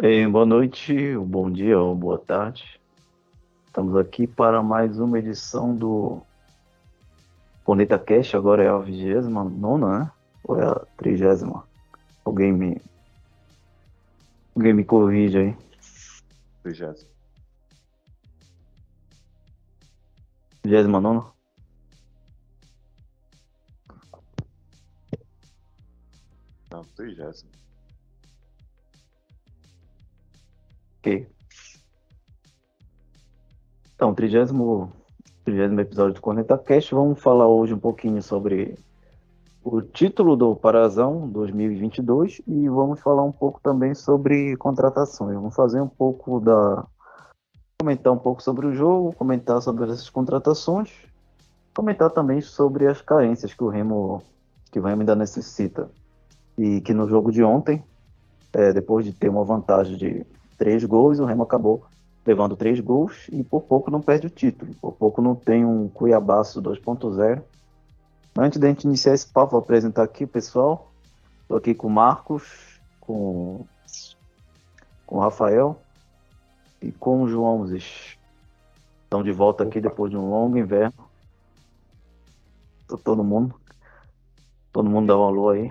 Bem, boa noite, bom dia ou boa tarde. Estamos aqui para mais uma edição do Planeta Cash. Agora é a 29, né? Ou é a 30? Alguém me. Alguém me corrige aí. 30. 29? Não, 30. Ok. Então, 30 trigésimo episódio do Corneta Cast. Vamos falar hoje um pouquinho sobre o título do Parazão 2022 e vamos falar um pouco também sobre contratações. Vamos fazer um pouco da comentar um pouco sobre o jogo, comentar sobre essas contratações, comentar também sobre as carências que o Remo que o Remo ainda necessita e que no jogo de ontem, é, depois de ter uma vantagem de três gols, o Remo acabou levando três gols e por pouco não perde o título, por pouco não tem um Cuiabaço 2.0. Antes da gente iniciar esse papo, vou apresentar aqui o pessoal. Estou aqui com o Marcos, com, com o Rafael e com o João Zes. Estão de volta aqui depois de um longo inverno. Tô todo mundo. Todo mundo dá um alô aí.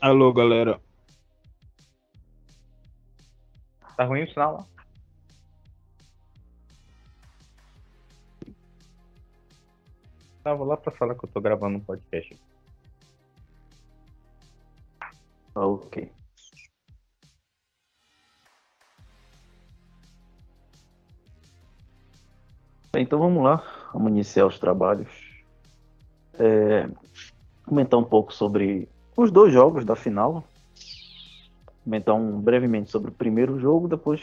Alô, galera. Tá ruim o sinal lá? Tava lá pra falar que eu tô gravando um podcast. Ok. Então vamos lá, vamos iniciar os trabalhos. É, comentar um pouco sobre os dois jogos da final. Comentar um, brevemente sobre o primeiro jogo, depois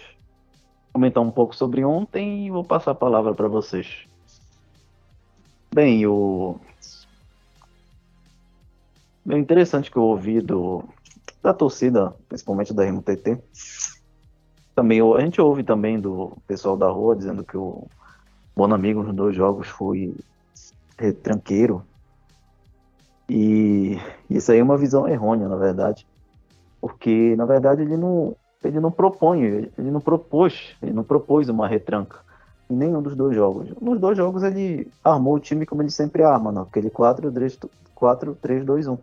comentar um pouco sobre ontem e vou passar a palavra para vocês. Bem, o. Bem interessante que eu ouvi do, da torcida, principalmente da RMTT. Também, a gente ouve também do pessoal da rua dizendo que o Bonamigo nos dois jogos foi retranqueiro. E isso aí é uma visão errônea, na verdade. Porque, na verdade, ele não, ele não propõe, ele não propôs, ele não propôs uma retranca em nenhum dos dois jogos. Nos dois jogos ele armou o time como ele sempre arma, aquele 4-3-2-1.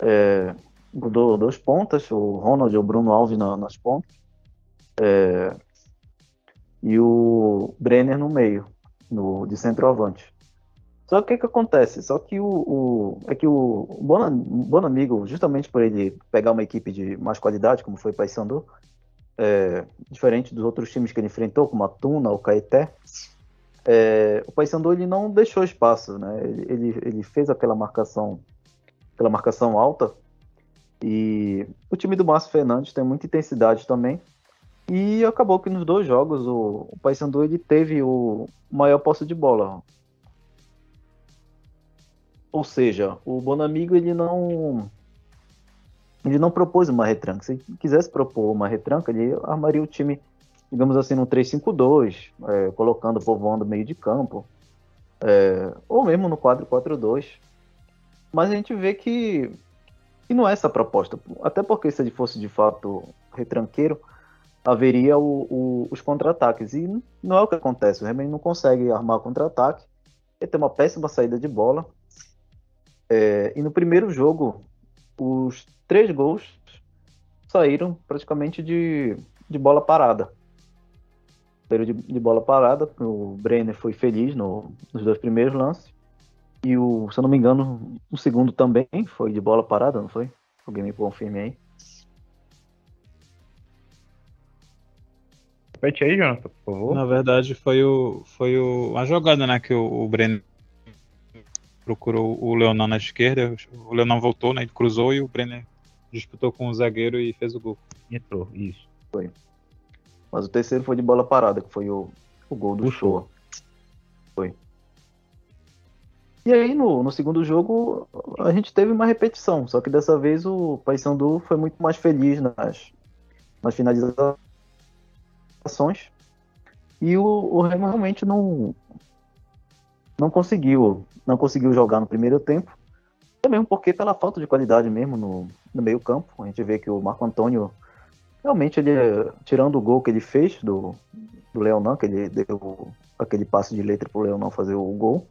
É, mudou dois pontas, o Ronald e o Bruno Alves na, nas pontas. É, e o Brenner no meio, no, de centroavante. Só que o que, acontece? Só que o, o é que o Bonamigo, justamente por ele pegar uma equipe de mais qualidade, como foi o Paysandu, é, diferente dos outros times que ele enfrentou, como a Tuna, o Caeté, é, o Paysandu ele não deixou espaço, né? Ele, ele, ele, fez aquela marcação, aquela marcação alta e o time do Márcio Fernandes tem muita intensidade também e acabou que nos dois jogos o, o Paysandu ele teve o maior posse de bola. Ou seja, o Bonamigo ele não ele não propôs uma retranca. Se quisesse propor uma retranca, ele armaria o time, digamos assim, no 3-5-2, é, colocando povoando meio de campo, é, ou mesmo no 4-4-2. Mas a gente vê que, que não é essa a proposta. Até porque se ele fosse de fato retranqueiro, haveria o, o, os contra-ataques. E não é o que acontece. O Remen não consegue armar contra-ataque. Ele tem uma péssima saída de bola. É, e no primeiro jogo, os três gols saíram praticamente de, de bola parada. Saíram de, de bola parada, o Brenner foi feliz no, nos dois primeiros lances. E o, se eu não me engano, o segundo também foi de bola parada, não foi? Alguém me confirme aí. Repete aí, Jonathan, por favor. Na verdade, foi o, foi o, a jogada né, que o, o Brenner procurou o Leonan na esquerda, o Leonan voltou, né? Ele cruzou e o Brenner disputou com o zagueiro e fez o gol. Entrou, isso. Foi. Mas o terceiro foi de bola parada, que foi o, o gol do show. Foi. E aí no, no segundo jogo a gente teve uma repetição, só que dessa vez o Paysandu foi muito mais feliz nas, nas finalizações. E o, o Remo realmente não, não conseguiu não conseguiu jogar no primeiro tempo. Também porque pela falta de qualidade mesmo no, no meio campo. A gente vê que o Marco Antônio realmente ele, tirando o gol que ele fez do, do Leonan, que ele deu aquele passe de letra pro Leonan fazer o gol.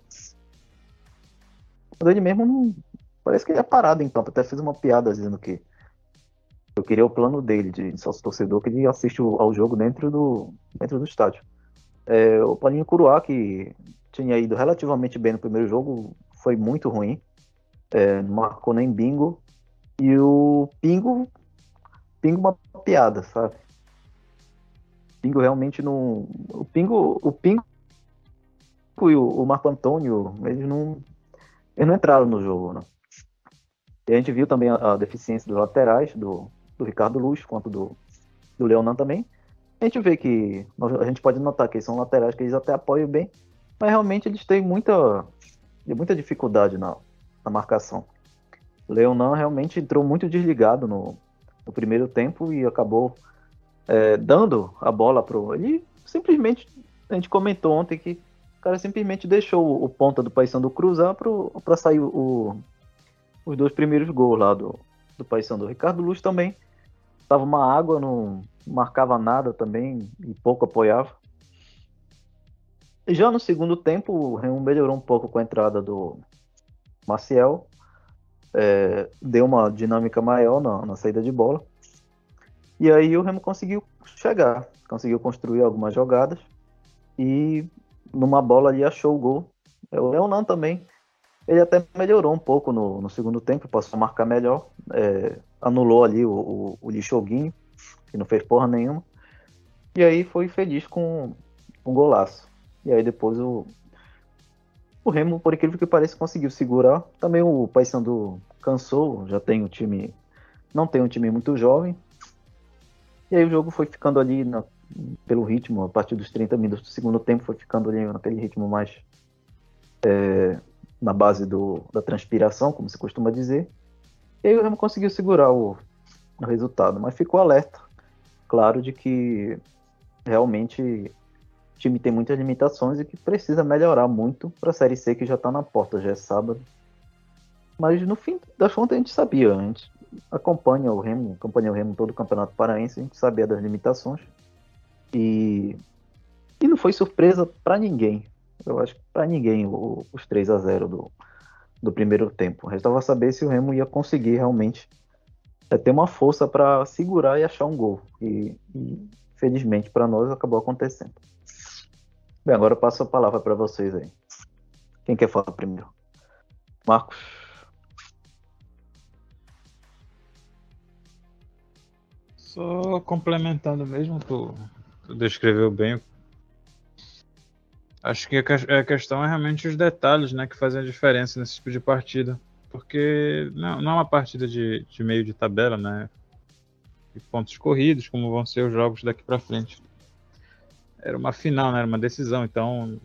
Mas ele mesmo não. Parece que ele é parado em campo. Até fez uma piada dizendo que eu queria o plano dele, de sócio torcedor, que ele assiste ao jogo dentro do, dentro do estádio. É, o Paulinho Curuá, que tinha ido relativamente bem no primeiro jogo, foi muito ruim. É, não marcou nem bingo. E o Pingo, Pingo uma piada, sabe? Pingo realmente não. O Pingo, o Pingo e o, o Marco Antônio, eles não, eles não entraram no jogo, né? E a gente viu também a, a deficiência dos laterais, do, do Ricardo Luz, quanto do, do Leonan também. A gente vê que a gente pode notar que são laterais que eles até apoiam bem, mas realmente eles têm muita, muita dificuldade na, na marcação. Leonan realmente entrou muito desligado no, no primeiro tempo e acabou é, dando a bola pro. Ele simplesmente. A gente comentou ontem que o cara simplesmente deixou o ponta do Paysandu cruzar para sair o, os dois primeiros gols lá do, do Paysandu. Ricardo Luz também Tava uma água, não marcava nada também e pouco apoiava. Já no segundo tempo, o Remo melhorou um pouco com a entrada do Maciel. É, deu uma dinâmica maior na, na, saída de bola. E aí o Remo conseguiu chegar, conseguiu construir algumas jogadas. E numa bola ali achou o gol. É, o Leonan também. Ele até melhorou um pouco no, no segundo tempo, passou a marcar melhor. É, anulou ali o, o, o Lixoguinho, que não fez porra nenhuma. E aí foi feliz com um golaço. E aí depois o, o Remo, por incrível que pareça, conseguiu segurar. Também o Paysandu cansou, já tem um time. Não tem um time muito jovem. E aí o jogo foi ficando ali na, pelo ritmo, a partir dos 30 minutos do segundo tempo, foi ficando ali naquele ritmo mais é, na base do, da transpiração, como se costuma dizer. E aí o Remo conseguiu segurar o, o resultado, mas ficou alerta, claro, de que realmente o time tem muitas limitações e que precisa melhorar muito para a Série C que já está na porta, já é sábado. Mas no fim das contas a gente sabia, a gente acompanha o Remo, acompanha o Remo todo o Campeonato Paraense, a gente sabia das limitações. E, e não foi surpresa para ninguém. Eu acho que para ninguém o, os 3 a 0 do, do primeiro tempo. Restava saber se o Remo ia conseguir realmente é, ter uma força para segurar e achar um gol. E, e felizmente para nós acabou acontecendo. Bem, agora eu passo a palavra para vocês aí. Quem quer falar primeiro? Marcos. Só complementando mesmo, tu, tu descreveu bem Acho que a questão é realmente os detalhes né, que fazem a diferença nesse tipo de partida. Porque não, não é uma partida de, de meio de tabela, né? De pontos corridos, como vão ser os jogos daqui para frente. Era uma final, né? Era uma decisão, então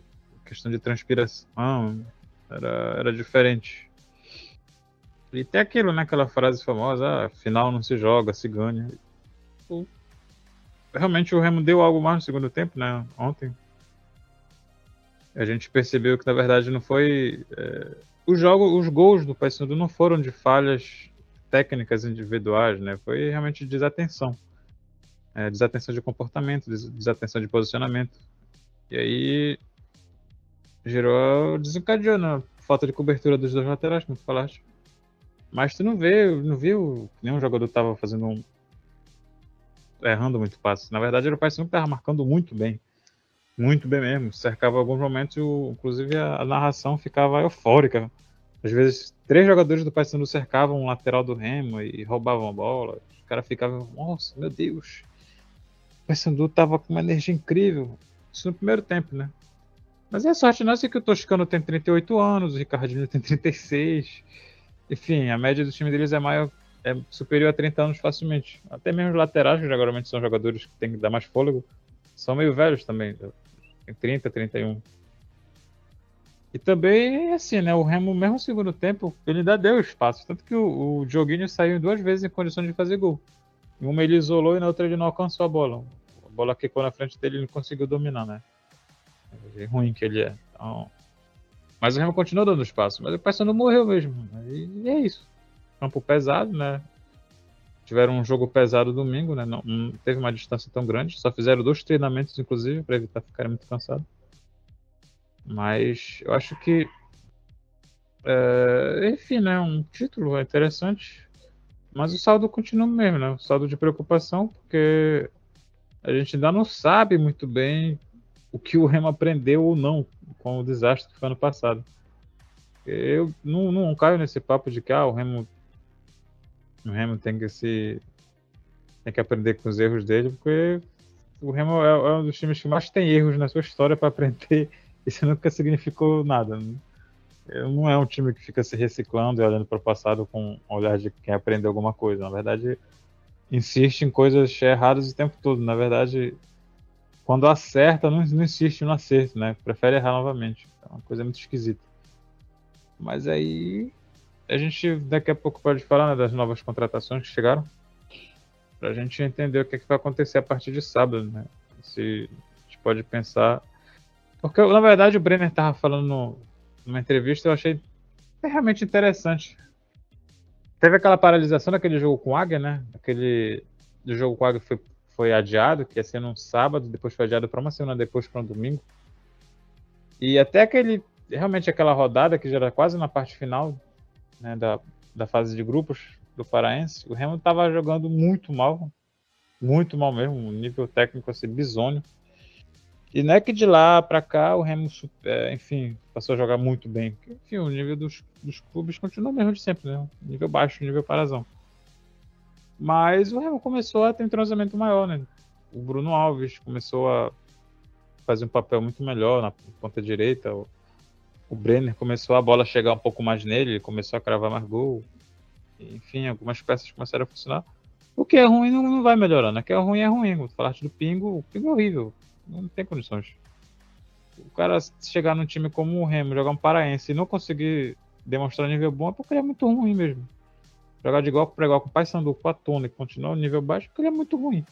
questão de transpiração era, era diferente. E tem aquilo, né? Aquela frase famosa, ah, final não se joga, se ganha. Realmente o Remo deu algo mais no segundo tempo, né? Ontem a gente percebeu que na verdade não foi é, os jogos, os gols do Paysandu não foram de falhas técnicas individuais, né? Foi realmente desatenção, é, desatenção de comportamento, desatenção de posicionamento. E aí gerou, desencadeou na né? falta de cobertura dos dois laterais, como tu falaste. Mas tu não vê, não viu nenhum jogador estava fazendo um errando muito passe. Na verdade, era o Paysandu que estava marcando muito bem. Muito bem mesmo. Cercava alguns momentos, inclusive a, narração ficava eufórica. Às vezes, três jogadores do Paysandu cercavam um lateral do Remo e roubavam a bola. Os caras ficavam, nossa, meu Deus. O Paysandu tava com uma energia incrível. Isso no primeiro tempo, né? Mas é sorte nossa que o Toscano tem 38 anos, o Ricardinho tem 36. Enfim, a média do time deles é maior, é superior a 30 anos facilmente. Até mesmo os laterais, que geralmente são jogadores que têm que dar mais fôlego, são meio velhos também. Tem 30, 31. E também, assim, né? O Remo, mesmo no segundo tempo, ele ainda deu espaço. Tanto que o, o Dioguinho saiu duas vezes em condições de fazer gol. Em uma ele isolou e na outra ele não alcançou a bola. A bola quicou na frente dele e não conseguiu dominar, né? É ruim que ele é. Então... Mas o Remo continuou dando espaço. Mas o Paysandu morreu mesmo. E é isso. Campo pesado, né? Tiveram um jogo pesado domingo, né? Não, não teve uma distância tão grande, só fizeram dois treinamentos, inclusive, para evitar ficarem muito cansados. Mas eu acho que, é, enfim, né? Um título é interessante, mas o saldo continua mesmo, né? O saldo de preocupação, porque a gente ainda não sabe muito bem o que o Remo aprendeu ou não com o desastre que foi ano passado. Eu não, não caio nesse papo de que ah, o Remo o Remo tem que se tem que aprender com os erros dele, porque o Remo é, é um dos times que mais tem erros na sua história para aprender. Isso nunca significou nada. Não é um time que fica se reciclando e olhando para o passado com um olhar de quem aprendeu alguma coisa. Na verdade, insiste em coisas erradas o tempo todo. Na verdade, quando acerta, não, não insiste no acerto, né? Prefere errar novamente. É uma coisa muito esquisita. Mas aí a gente daqui a pouco pode falar né, das novas contratações que chegaram. Pra gente entender o que, é que vai acontecer a partir de sábado, né? Se a gente pode pensar. Porque, na verdade, o Brenner tava falando numa entrevista, eu achei realmente interessante. Teve aquela paralisação daquele jogo com o Águia, né? Aquele jogo com o Águia foi, foi adiado, que ia ser num sábado, depois foi adiado para uma semana depois para um domingo. E até aquele realmente aquela rodada que já era quase na parte final né, da, da fase de grupos do Paraense, o Remo estava jogando muito mal, muito mal mesmo, um nível técnico assim bizonho. E não é que de lá para cá o Remo, é, enfim, passou a jogar muito bem. Enfim, o nível dos, dos clubes continua mesmo de sempre, né? Nível baixo, nível parazão. Mas o Remo começou a ter um entrosamento maior, né? O Bruno Alves começou a fazer um papel muito melhor na ponta direita. O Brenner começou a bola chegar um pouco mais nele, ele começou a cravar mais gol. Enfim, algumas peças começaram a funcionar. O que é ruim não, não vai melhorando. O que é ruim é ruim. Falar do Pingo, o Pingo é horrível. Não tem condições. O cara chegar num time como o Remo, jogar um paraense e não conseguir demonstrar nível bom é porque ele é muito ruim mesmo. Jogar de igual para igual com o Paysandu, com a Tona e continuar no nível baixo porque ele é muito ruim.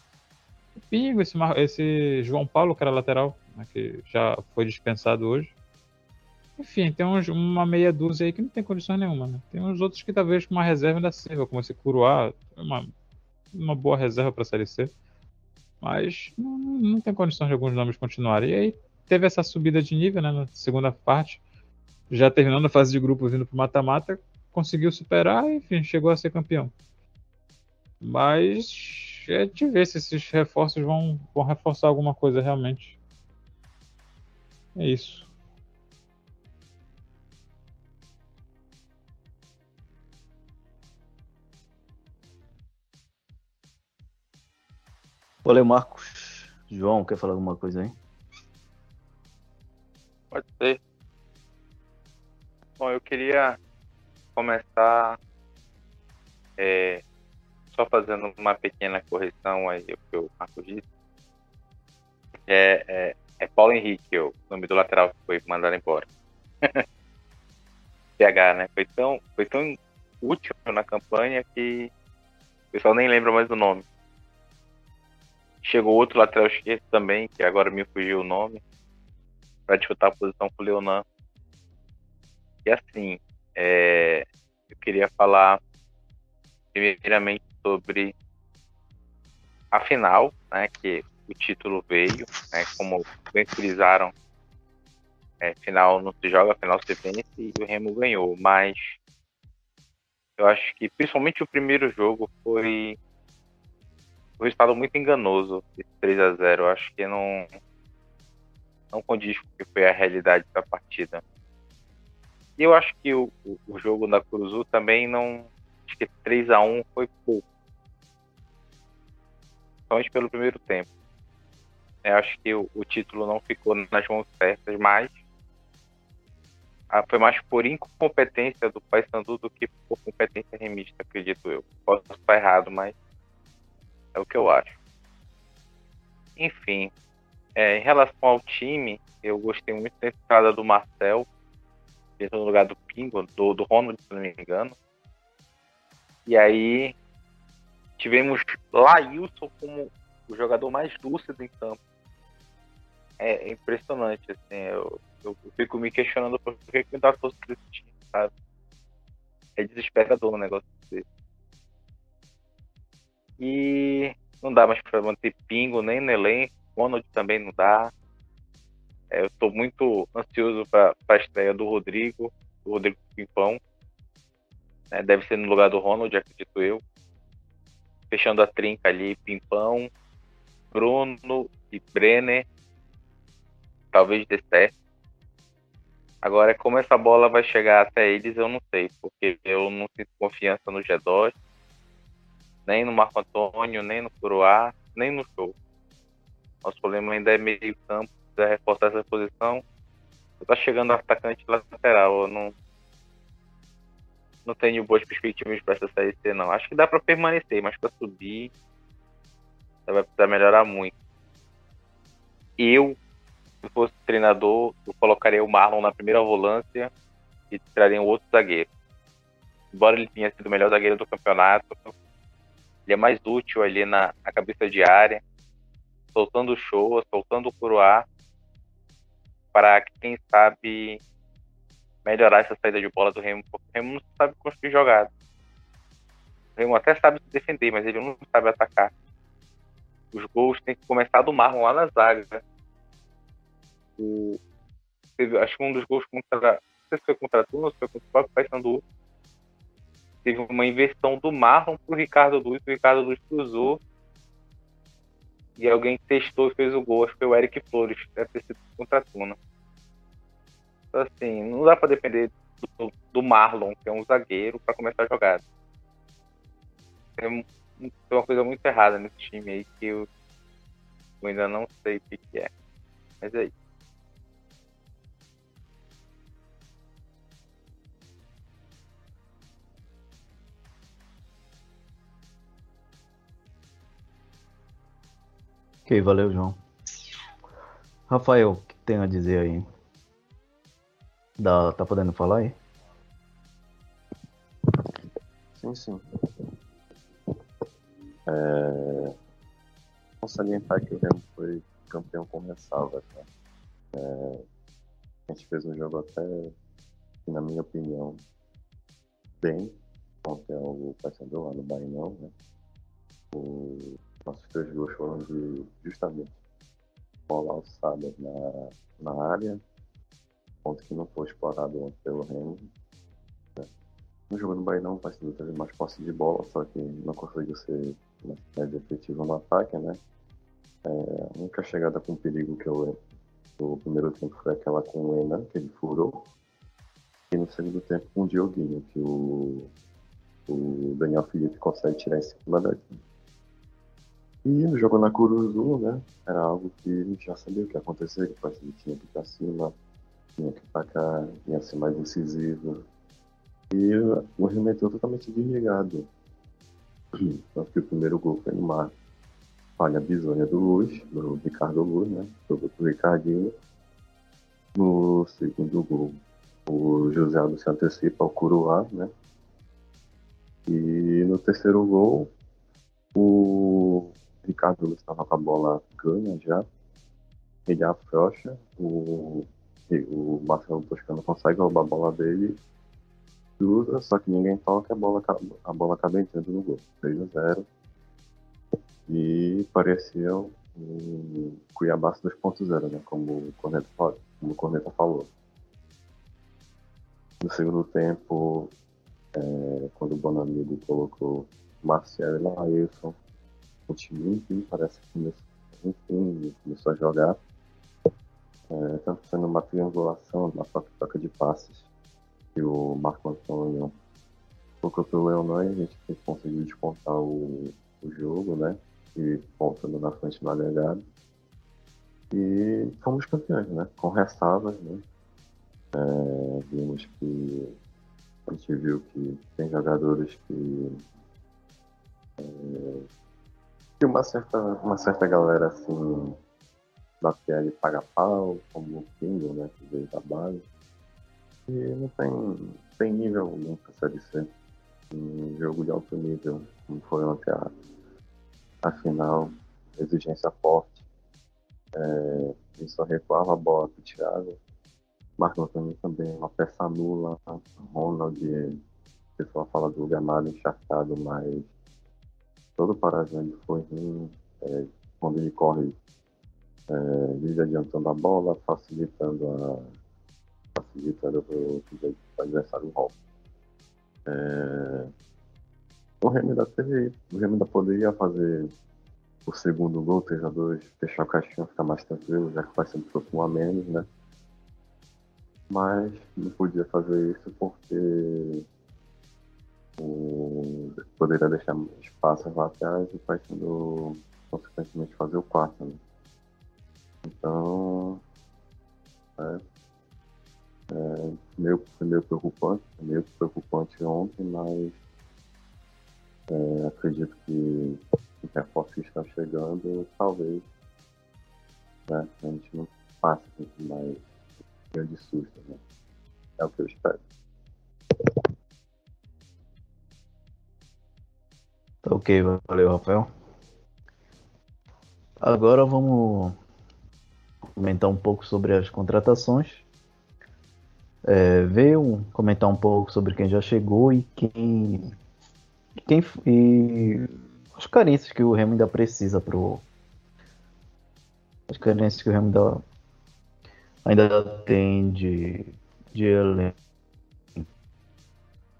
O Pingo, esse, esse João Paulo, que era lateral, né, que já foi dispensado hoje, enfim, tem uns, uma meia dúzia aí que não tem condições nenhuma, né? Tem uns outros que talvez com uma reserva ainda sirva, como esse Curuá, uma, uma boa reserva para a Série C. Mas não, não tem condições de alguns nomes continuarem. E aí teve essa subida de nível, né? Na segunda parte, já terminando a fase de grupo, vindo para mata-mata, conseguiu superar e, enfim, chegou a ser campeão. Mas é de ver se esses reforços vão, vão reforçar alguma coisa realmente. É isso. Valeu, Marcos. João, quer falar alguma coisa aí? Pode ser. Bom, eu queria começar é, só fazendo uma pequena correção aí o que o Marcos disse. É, é, é Paulo Henrique, o nome do lateral que foi mandado embora. PH, né? Foi tão, foi tão útil na campanha que o pessoal nem lembra mais do nome. Chegou outro lateral esquerdo também, que agora me fugiu o nome, para disputar a posição com o Leonan. E assim, é, eu queria falar primeiramente sobre a final, né, que o título veio, né, como bem frisaram, é, final não se joga, final se vence e o Remo ganhou, mas eu acho que principalmente o primeiro jogo foi um resultado muito enganoso, esse 3 a 0 Acho que não, não condiz com o que foi a realidade da partida. E eu acho que o, o, jogo da Cruzu também não. Acho que 3 a 1 foi pouco. Somente pelo primeiro tempo. Eu acho que o, o título não ficou nas mãos certas, mas foi mais por incompetência do Paysandu do que por competência remista, acredito eu. Posso estar errado, mas é o que eu acho. Enfim, é, em relação ao time, eu gostei muito da entrada do Marcel, dentro no lugar do Pingo, do, do Ronald, se não me engano. E aí tivemos Lailson como o jogador mais lúcido em campo. É, impressionante, assim, eu, eu, fico me questionando por que que dá força desse time, sabe? É desesperador um negócio desse. E não dá mais para manter Pingo nem elenco. Ronald também não dá. É, eu estou muito ansioso para a estreia do Rodrigo, do Rodrigo Pimpão. É, deve ser no lugar do Ronald, acredito eu. Fechando a trinca ali, Pimpão, Bruno e Brenner. Talvez dê certo. Agora, como essa bola vai chegar até eles, eu não sei, porque eu não sinto confiança no G2, nem no Marco Antônio, nem no Curuá, nem no show. Nosso problema ainda é meio campo, precisa reforçar essa posição. Tá chegando atacante lateral, eu não, não tenho boas perspectivas para essa série C, não. Acho que dá para permanecer, mas para subir vai precisar melhorar muito. Eu se fosse treinador, eu colocaria o Marlon na primeira volância e traria um outro zagueiro. Embora ele tenha sido o melhor zagueiro do campeonato, ele é mais útil ali na, na cabeça de área, soltando show, soltando o Curuá, para quem sabe melhorar essa saída de bola do Remo, porque o Remo não sabe construir jogada. O Remo até sabe se defender, mas ele não sabe atacar. Os gols têm que começar do Marlon lá na zaga o, acho que um dos gols contra. Não sei se foi contra a Tuna ou se foi contra o próprio Paysandu. Teve uma inversão do Marlon pro Ricardo Luiz. O Ricardo Luiz cruzou. E alguém testou e fez o gol. Acho que foi o Eric Flores. Deve ter sido contra a Tuna. Então, assim, não dá para depender do, do, Marlon, que é um zagueiro, para começar a jogada. Tem uma coisa muito errada nesse time aí que eu, eu ainda não sei o que, que é. Mas é isso. Ok, valeu, João. Rafael, o que tem a dizer aí? Dá, tá podendo falar aí? Sim, sim. É... Vou salientar que o Remo foi campeão com ressalva. Tá? É... A gente fez um jogo até, na minha opinião, bem contra o Paysandu lá no Bainão, né? O nossos três gols foram de justamente bola alçada na, na área, ponto que não foi explorado ontem pelo Remo. Né? No jogo do Bahia não ser teve mais posse de bola, só que não conseguiu ser mais efetivo no ataque, né? É, a única chegada com perigo que eu no primeiro tempo foi aquela com o Enan, que ele furou. E no segundo tempo com o Dioguinho, que o, o Daniel Felipe consegue tirar em cima da e no jogo na Curuzu, né, era algo que a gente já sabia o que ia acontecer, que o tinha que ir pra cima, tinha que ir pra cá, ia ser mais decisivo. E o remeteu totalmente desligado. Tanto que o primeiro gol foi numa falha bizonha do Luz, do Ricardo Luz, né, jogou pro Ricardinho. No segundo gol, o José Aldo se antecipa ao Curuá, né, e no terceiro gol, o Ricardo Luz estava com a bola ganha já. Ele afrouxa, o, o Marcelo Toscano consegue roubar a bola dele, cruza, só que ninguém toca, a bola, a bola acaba entrando no gol. 3 a 0 E parecia um Cuiabá 2.0, né? Como o, Corneta, como o falou. No segundo tempo, é, quando o Bonamigo colocou Marcelo e Lailson, o time, parece que começou, começou a jogar. É, tanto sendo uma triangulação na própria troca de passes que o Marco Antônio colocou pelo Leonan e a gente conseguiu descontar o, o jogo, né? E voltando na frente no agregado. E fomos campeões, né? Com ressalvas, né? É, vimos que a gente viu que tem jogadores que é, que uma certa, uma certa galera assim da PL paga pau, como o Kindle, né, que veio da base. E não tem, tem nível algum pra Série C. Um jogo de alto nível, como foi ontem a, a final, exigência forte. É, ele só recuava a bola pro Thiago. Marco Antônio também, uma peça nula. Ronald, o pessoal fala do Gamalho encharcado, mas todo Parazão foi ruim. É, quando ele corre, é, ele adiantando a bola, facilitando a facilitando o adversário roubo. É, o Remy ainda teve. O Remy poderia fazer o segundo gol, 3 a 2 fechar o caixinha, ficar mais tranquilo, já que vai ser um a menos, né? Mas não podia fazer isso porque o, poderia deixar espaços atrás e vai sendo consequentemente fazer o quarto. Né? Então é, é meio, meio preocupante, meio preocupante ontem, mas é, acredito que o reforço que está chegando, talvez né, a gente não passe mais grande susto. Né? É o que eu espero. Tá ok, valeu, Rafael. Agora vamos comentar um pouco sobre as contratações. É, veio comentar um pouco sobre quem já chegou e quem, quem e as carências que o Remo ainda precisa pro as carências que o Remo ainda, ainda tem de, de elenco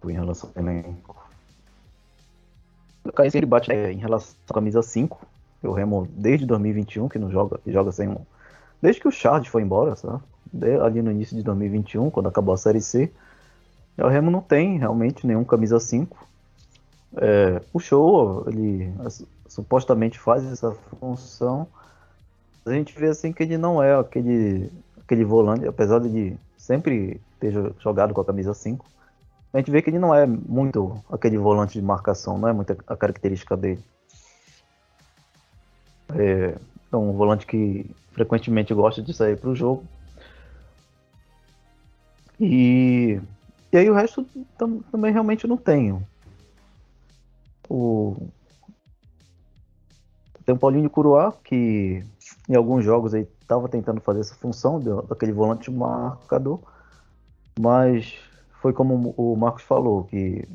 em relação ao elenco. A carência ele bate é, em relação à camisa 5. O Remo desde 2021 que não joga, que joga sem um. Desde que o Charles foi embora, sabe? ali no início de 2021, quando acabou a Série C. O Remo não tem realmente nenhum camisa 5 é, o show, ele supostamente faz essa função. A gente vê assim que ele não é aquele, aquele volante, apesar de sempre ter jogado com a camisa 5. A gente vê que ele não é muito aquele volante de marcação, não é muito a característica dele. É, é um volante que frequentemente gosta de sair para o jogo. E, e aí o resto tam, também realmente não tenho. O... Tem o Paulinho Curuá, que em alguns jogos aí estava tentando fazer essa função daquele volante marcador, mas foi como o Marcos falou, que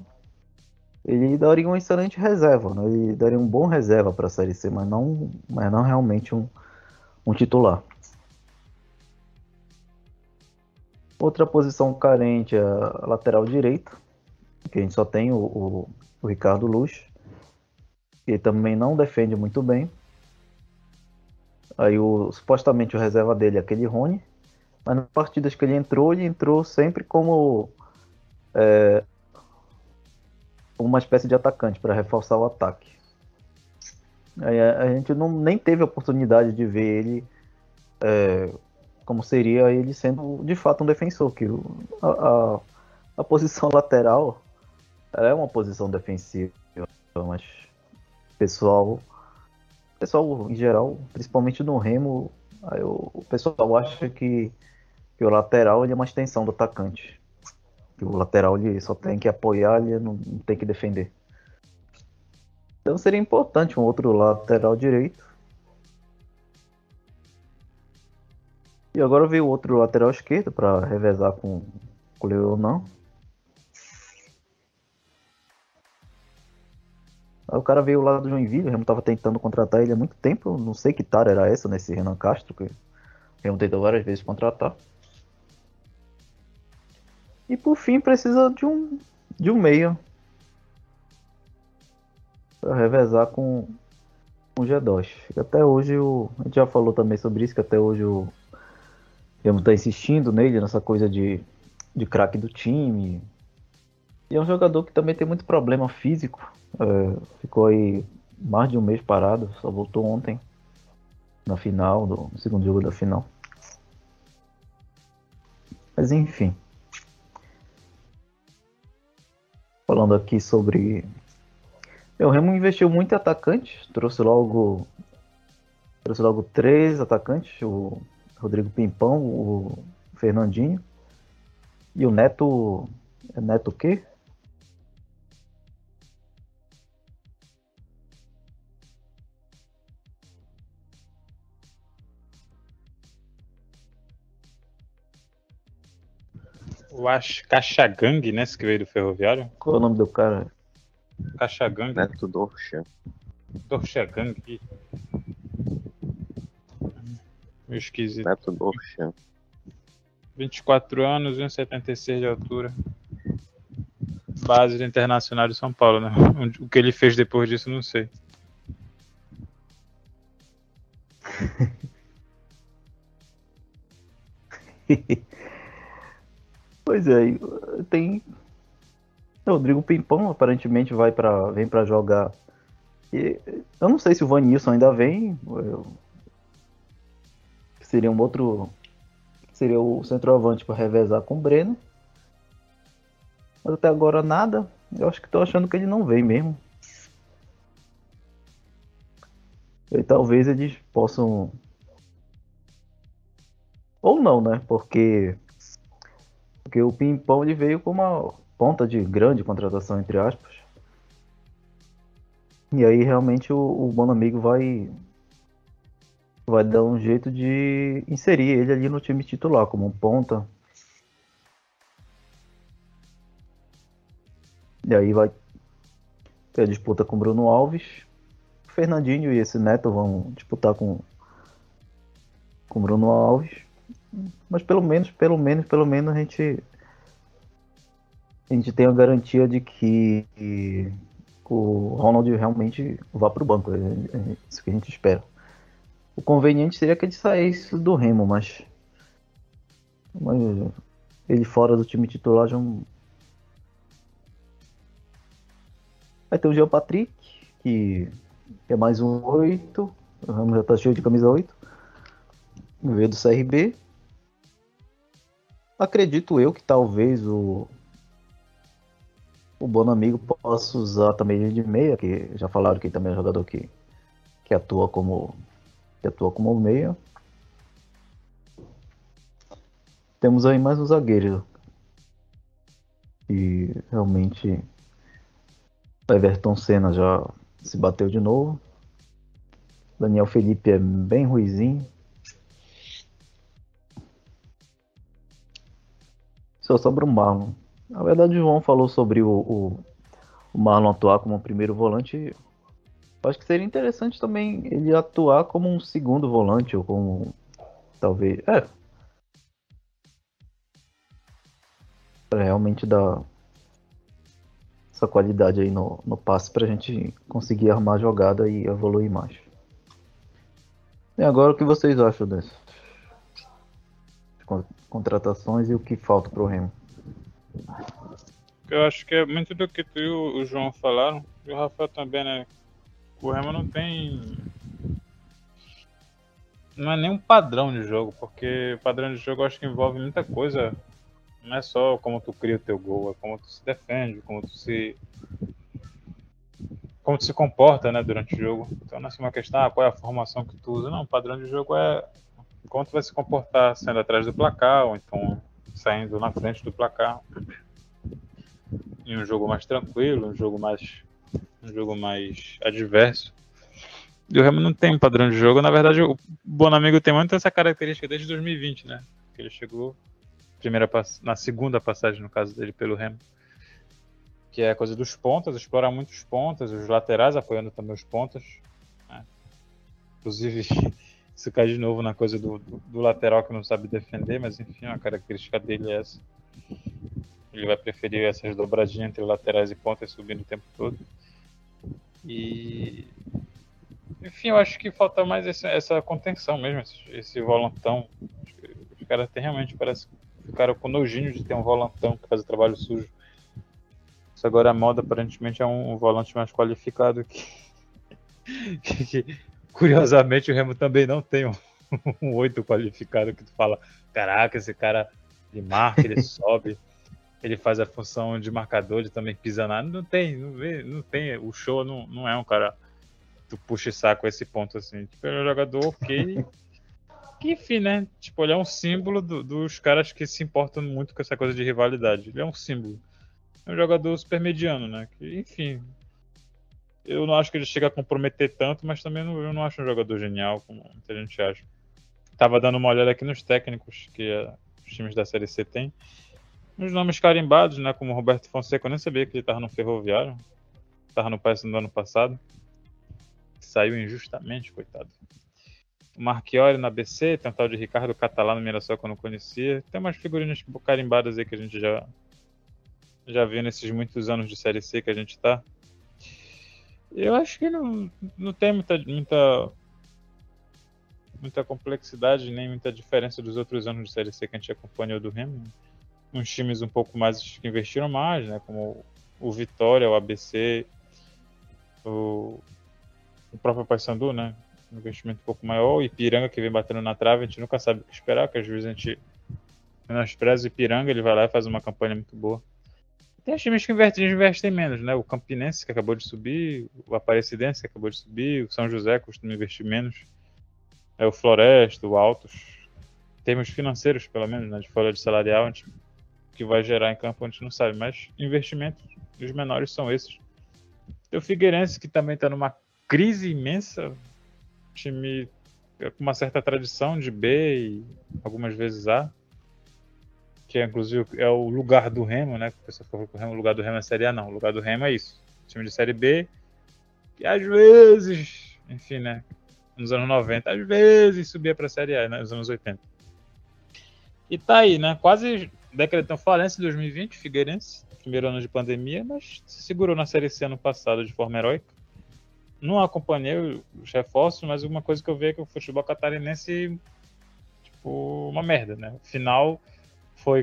ele daria uma excelente reserva, né? ele daria um bom reserva para a Série C, mas não, mas não realmente um, um titular. Outra posição carente é a lateral direito, que a gente só tem o, o, o Ricardo Luz, que também não defende muito bem. Aí o, supostamente o reserva dele é aquele Rony, mas nas partidas que ele entrou, ele entrou sempre como é, uma espécie de atacante para reforçar o ataque. A, a, gente não, nem teve a oportunidade de ver ele é, como seria ele sendo de fato um defensor, que a, a, a posição lateral é uma posição defensiva, mas pessoal, pessoal em geral, principalmente no Remo, o pessoal acha que, que, o lateral ele é uma extensão do atacante. Que o lateral ele só tem que apoiar, ele não, não tem que defender. Então seria importante um outro lateral direito. E agora veio outro lateral esquerdo para revezar com, com o Leonão. Aí o cara veio lá do Joinville, o Remo tava tentando contratar ele há muito tempo, não sei que tara era essa nesse Renan Castro, que o Remo tentou várias vezes contratar. E por fim precisa de um de um meio para revezar com, com o G2. Até hoje o, a gente já falou também sobre isso, que até hoje o Remo tá insistindo nele, nessa coisa de, de craque do time. E é um jogador que também tem muito problema físico. É, ficou aí mais de um mês parado, só voltou ontem na final, do no segundo jogo da final. Mas enfim. Falando aqui sobre. O Remo investiu muito em atacantes, trouxe logo. Trouxe logo três atacantes, o Rodrigo Pimpão, o Fernandinho. E o Neto. É Neto o quê? Eu acho Cachagang, né? Esse que veio do ferroviário. Qual é o nome do cara? Cachagang. Neto Dorchan. Dorchagang aqui. Meio esquisito. Neto Dorchan. 24 anos, 1,76 de altura. Base do Internacional de São Paulo, né? O que ele fez depois disso, não sei. pois é, tem. Rodrigo Pimpão aparentemente vai para vem para jogar. E eu não sei se o Vanilson ainda vem. Eu... Seria um outro. Seria o centroavante para revezar com o Breno. Mas até agora nada. Eu acho que tô achando que ele não vem mesmo. E talvez eles possam. Ou não, né? Porque. Porque o Pimpão ele veio com uma ponta de grande contratação, entre aspas. E aí realmente o, o Bom Amigo vai. Vai dar um jeito de inserir ele ali no time titular, como um ponta. E aí vai ter a disputa com Bruno Alves. Fernandinho e esse Neto vão disputar com com Bruno Alves. Mas pelo menos, pelo menos, pelo menos a gente a gente tem a garantia de que o Ronald realmente vá para o banco. É, é isso que a gente espera. O conveniente seria que ele saísse do Remo, mas, mas ele fora do time titular já não... Vai ter o Geo Patrick, que é mais um 8. O Ramos já tá cheio de camisa 8. Veio do CRB. Acredito eu que talvez o o Bonamigo possa usar também de meia, que já falaram que também é um jogador que, que atua como que atua como meia. Temos aí mais um zagueiro. E realmente Everton Senna já se bateu de novo. Daniel Felipe é bem ruizinho. Só sobra o Marlon. Na verdade, o João falou sobre o, o, o Marlon atuar como primeiro volante. Acho que seria interessante também ele atuar como um segundo volante, ou como. Talvez. É. Pra realmente dar essa qualidade aí no, no passe pra gente conseguir armar a jogada e evoluir mais. E agora o que vocês acham dessas contratações e o que falta pro Remo? Eu acho que é muito do que tu e o João falaram, e o Rafael também, né? O Remo não tem. Não é nem um padrão de jogo, porque padrão de jogo eu acho que envolve muita coisa. Não é só como tu cria o teu gol, é como tu se defende, como tu se. Como tu se comporta, né, durante o jogo. Então não é uma questão, ah, qual é a formação que tu usa. Não, o padrão de jogo é tu vai se comportar sendo atrás do placar, ou então saindo na frente do placar em um jogo mais tranquilo, um jogo mais um jogo mais adverso. E o Remo não tem um padrão de jogo. Na verdade, o Bonamigo tem muito essa característica desde 2020, né? Que ele chegou primeira na segunda passagem, no caso dele, pelo Remo. Que é a coisa dos pontas, explorar muitos pontas, os laterais apoiando também os pontas. Né? Inclusive, isso cai de novo na coisa do, do, do, lateral que não sabe defender, mas enfim, a característica dele é essa. Ele vai preferir essas dobradinhas entre laterais e pontas subindo o tempo todo. E. Enfim, eu acho que falta mais esse, essa contenção mesmo, esse, esse volantão. Os caras realmente parece ficaram com nojinho de ter um volantão que faz o trabalho sujo. Isso agora a moda aparentemente é um, um volante mais qualificado que, que, curiosamente o Remo também não tem um, um 8 qualificado que tu fala, caraca, esse cara ele marca, ele sobe ele faz a função de marcador, ele também pisa na. Não tem, não, vê, não tem. O show não, não é um cara. Tu puxa saco esse ponto assim. Tipo, ele é um jogador ok. que, enfim, né? Tipo, ele é um símbolo do, dos caras que se importam muito com essa coisa de rivalidade. Ele é um símbolo. É um jogador super mediano, né? Que, enfim. Eu não acho que ele chega a comprometer tanto, mas também não, eu não acho um jogador genial, como muita gente acha. Tava dando uma olhada aqui nos técnicos que uh, os times da Série C têm. Uns nomes carimbados, né? Como Roberto Fonseca, eu nem sabia que ele estava no Ferroviário. Estava no Paysandu no ano passado. saiu injustamente, coitado. O Marchiori na BC, tem um tal de Ricardo Catalá no Mirassol que eu não conhecia. Tem umas figurinhas carimbadas aí que a gente já, já viu nesses muitos anos de Série C que a gente tá. Eu acho que não, não tem muita, muita, muita complexidade nem muita diferença dos outros anos de Série C que a gente acompanhou do Remo. Uns times um pouco mais que investiram mais, né? Como o Vitória, o ABC, o, o próprio Paysandu, né? Um investimento um pouco maior. O Ipiranga que vem batendo na trave, a gente nunca sabe o que esperar, que às vezes a gente menospreza o Ipiranga, ele vai lá e faz uma campanha muito boa. Tem times que investem, investem menos, né? O Campinense, que acabou de subir, o Aparecidense, que acabou de subir, o São José costuma investir menos, é o Floresta, o Altos. Em termos financeiros, pelo menos, né? De folha de salarial, a gente, que vai gerar em campo, a gente não sabe. Mas investimentos, os menores são esses. Tem o Figueirense, que também está numa crise imensa. Time com uma certa tradição de B e algumas vezes A que é inclusive é o lugar do Remo, né? Que a pessoa falou que o, Remo, o lugar do Remo é Série A, não. O lugar do Remo é isso. Time de Série B, que às vezes, enfim, né? Nos anos 90, às vezes subia para a Série A, né? nos anos 80. E tá aí, né? Quase decretando falência em 2020, Figueirense, primeiro ano de pandemia, mas se segurou na Série C ano passado de forma heróica. Não acompanhei os reforços, mas uma coisa que eu vi é que o futebol catarinense, tipo, uma merda, né? Final foi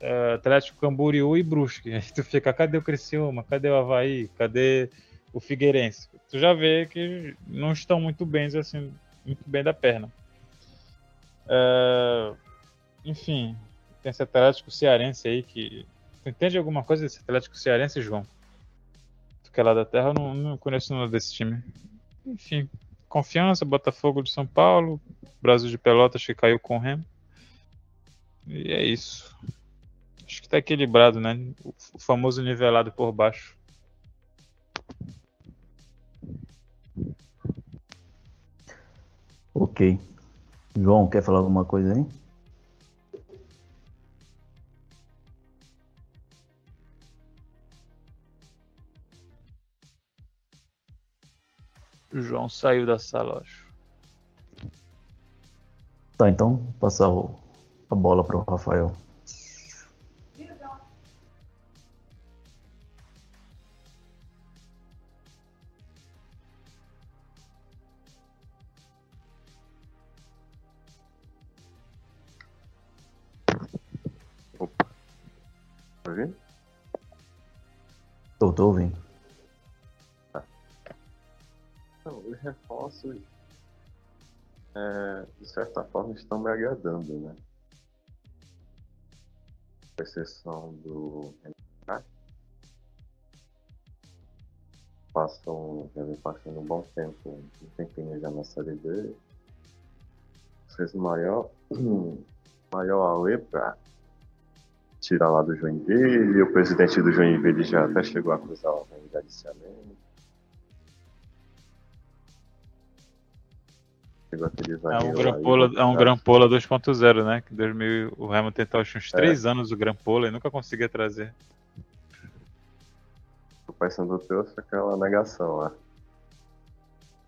uh, Atlético Camboriú e Brusque. Aí tu fica, cadê o Criciúma? Cadê o Havaí? Cadê o Figueirense? Tu já vê que não estão muito bem, assim, muito bem da perna. Uh, enfim, tem esse Atlético Cearense aí que. Tu entende alguma coisa desse Atlético Cearense, João? Tu que é lá da terra, eu não, não conheço nada desse time. Enfim, Confiança, Botafogo de São Paulo, Brasil de Pelotas que caiu com o Remo. E é isso. Acho que tá equilibrado, né? O famoso nivelado por baixo. Ok. João, quer falar alguma coisa aí? O João saiu da sala, acho. Tá, então passar o a bola para o Rafael. Opa. Tá ouvindo? Tô, tô ouvindo. Tá. Então, os reforços, é, de certa forma, estão me agradando, né? Com exceção do passam, já vem passando um bom tempo, um tempinho já na série B. Fez o maior, maior auê para tirar lá do Joinville, o presidente do Joinville já até chegou a acusar o de É um Grampola, é um Grampola 2.0, né? Que 2000, o Remo tentou acho, uns 3 é. anos o Grampola e nunca conseguia trazer. O Paysandu trouxe aquela negação lá.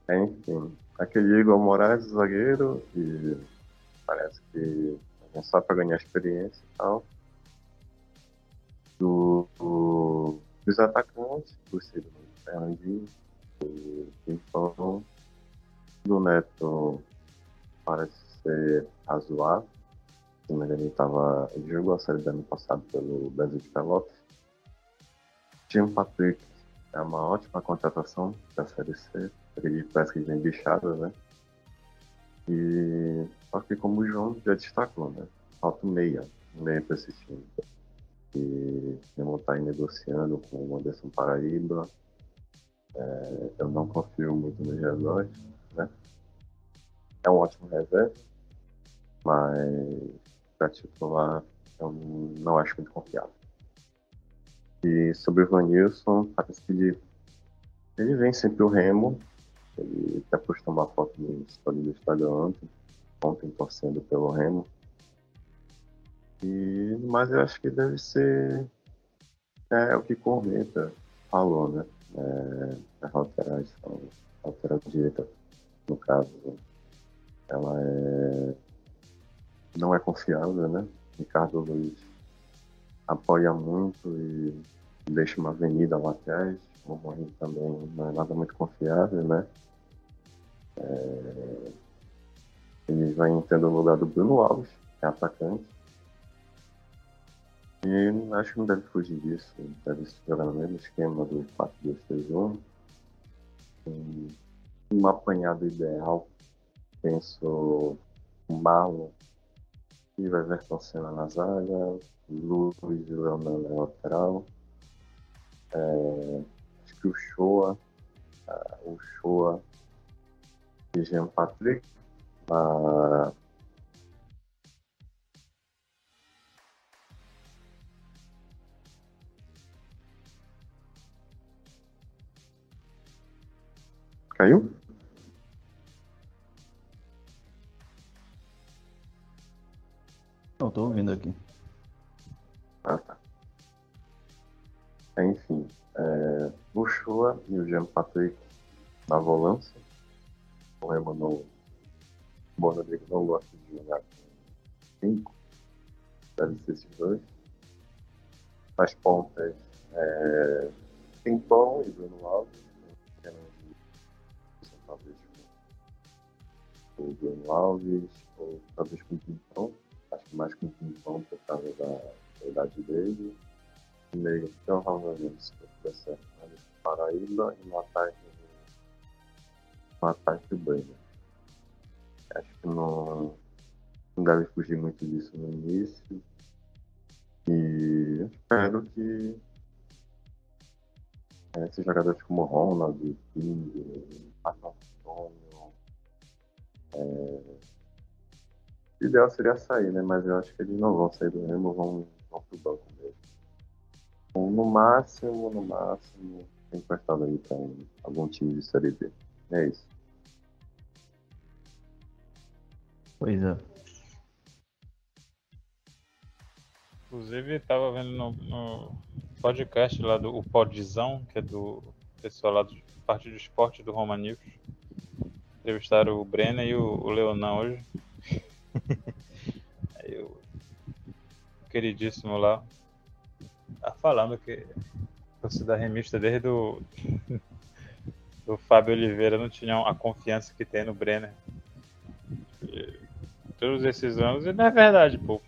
Enfim, aquele Igor Moraes, zagueiro, e parece que é só para ganhar experiência e tal. Do, do, dos atacantes, do Fernandinho, do Pimpão, do Neto parece ser razoável. Se não ele, tava, ele jogou a série do ano passado pelo Brasil de Pelotas. Tinha Patrick, é uma ótima contratação da Série C. Ele parece que vem bichado, né? E só que como o João já destacou, né? Falta meia, meia para esse time. E vamos estar tá aí negociando com o Anderson Paraíba. É, eu não confio muito no Jesus? É um ótimo reserva, mas para titular eu não acho muito confiável. E sobre o Vanilson, parece que ele, ele vem sempre o Remo, ele até postou uma foto no story do Instagram ontem, ontem torcendo pelo Remo. E, mas eu acho que deve ser é, o que Corneta falou, né? É, as laterais são lateral direita, no caso, ela é não é confiável, né? Ricardo Luiz apoia muito e deixa uma avenida lá atrás. O Morrinho também não é nada muito confiável, né? É... Ele vai tendo o lugar do Bruno Alves, que é atacante. E acho que não deve fugir disso. Deve jogar no mesmo esquema do 4-2-3-1. Um apanhado ideal. Penso o Marlon e vai Everton Senna na zaga, Luiz e Leonel na lateral. É, acho que o Shoa, uh, o Shoa e Jean Patrick. Uh, Caiu? Não, tô ouvindo aqui. Ah, tá. Enfim, é, o Shoa e o Jean Patrick na volância. O. O Rodrigo não gosta de jogar com cinco. Deve ser esses dois. As pontas é, Pimpão e Bruno Alves. Talvez o Bruno Alves, ou talvez com o Pimpão que mais com o Pimpão por causa da, da idade dele. Meio provavelmente, se der certo, mas Paraíba e no ataque, no ataque o Brenner. Acho que não, não deve fugir muito disso no início. E espero que esses jogadores como Ronald, King, Antônio, é, o ideal seria sair, né? Mas eu acho que eles não vão sair do Remo, vão, vão pro banco mesmo. Então, no máximo, no máximo, tem emprestado aí para algum time de Série B. É isso. Pois é. Inclusive, estava vendo no, no, podcast lá do o Podzão, que é do pessoal lá do parte do esporte do Roma News. Entrevistaram o Brenner e o, o Leonan hoje. Queridíssimo lá tá falando que da remista desde o do Fábio Oliveira não tinha a confiança que tem no Brenner. E, todos esses anos, e não é verdade, pô.